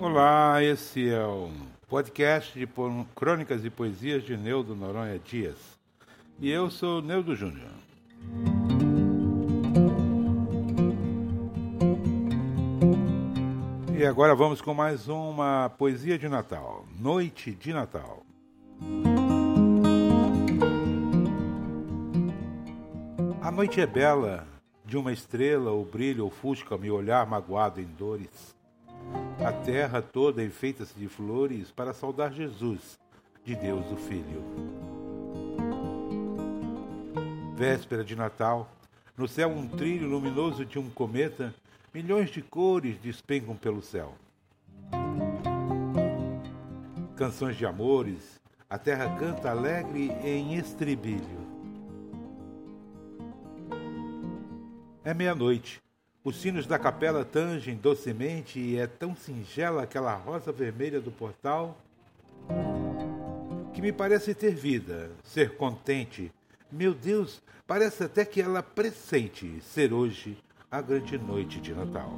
Olá, esse é o podcast de crônicas e poesias de Neudo Noronha Dias. E eu sou Neudo Júnior. E agora vamos com mais uma poesia de Natal, Noite de Natal. A noite é bela, de uma estrela o brilho ofusca-me olhar magoado em dores. A terra toda enfeita-se de flores para saudar Jesus, de Deus o Filho. Véspera de Natal, no céu um trilho luminoso de um cometa, milhões de cores despencam pelo céu. Canções de amores, a terra canta alegre em estribilho. É meia-noite. Os sinos da capela tangem docemente e é tão singela aquela rosa vermelha do portal que me parece ter vida, ser contente. Meu Deus, parece até que ela pressente ser hoje a grande noite de Natal.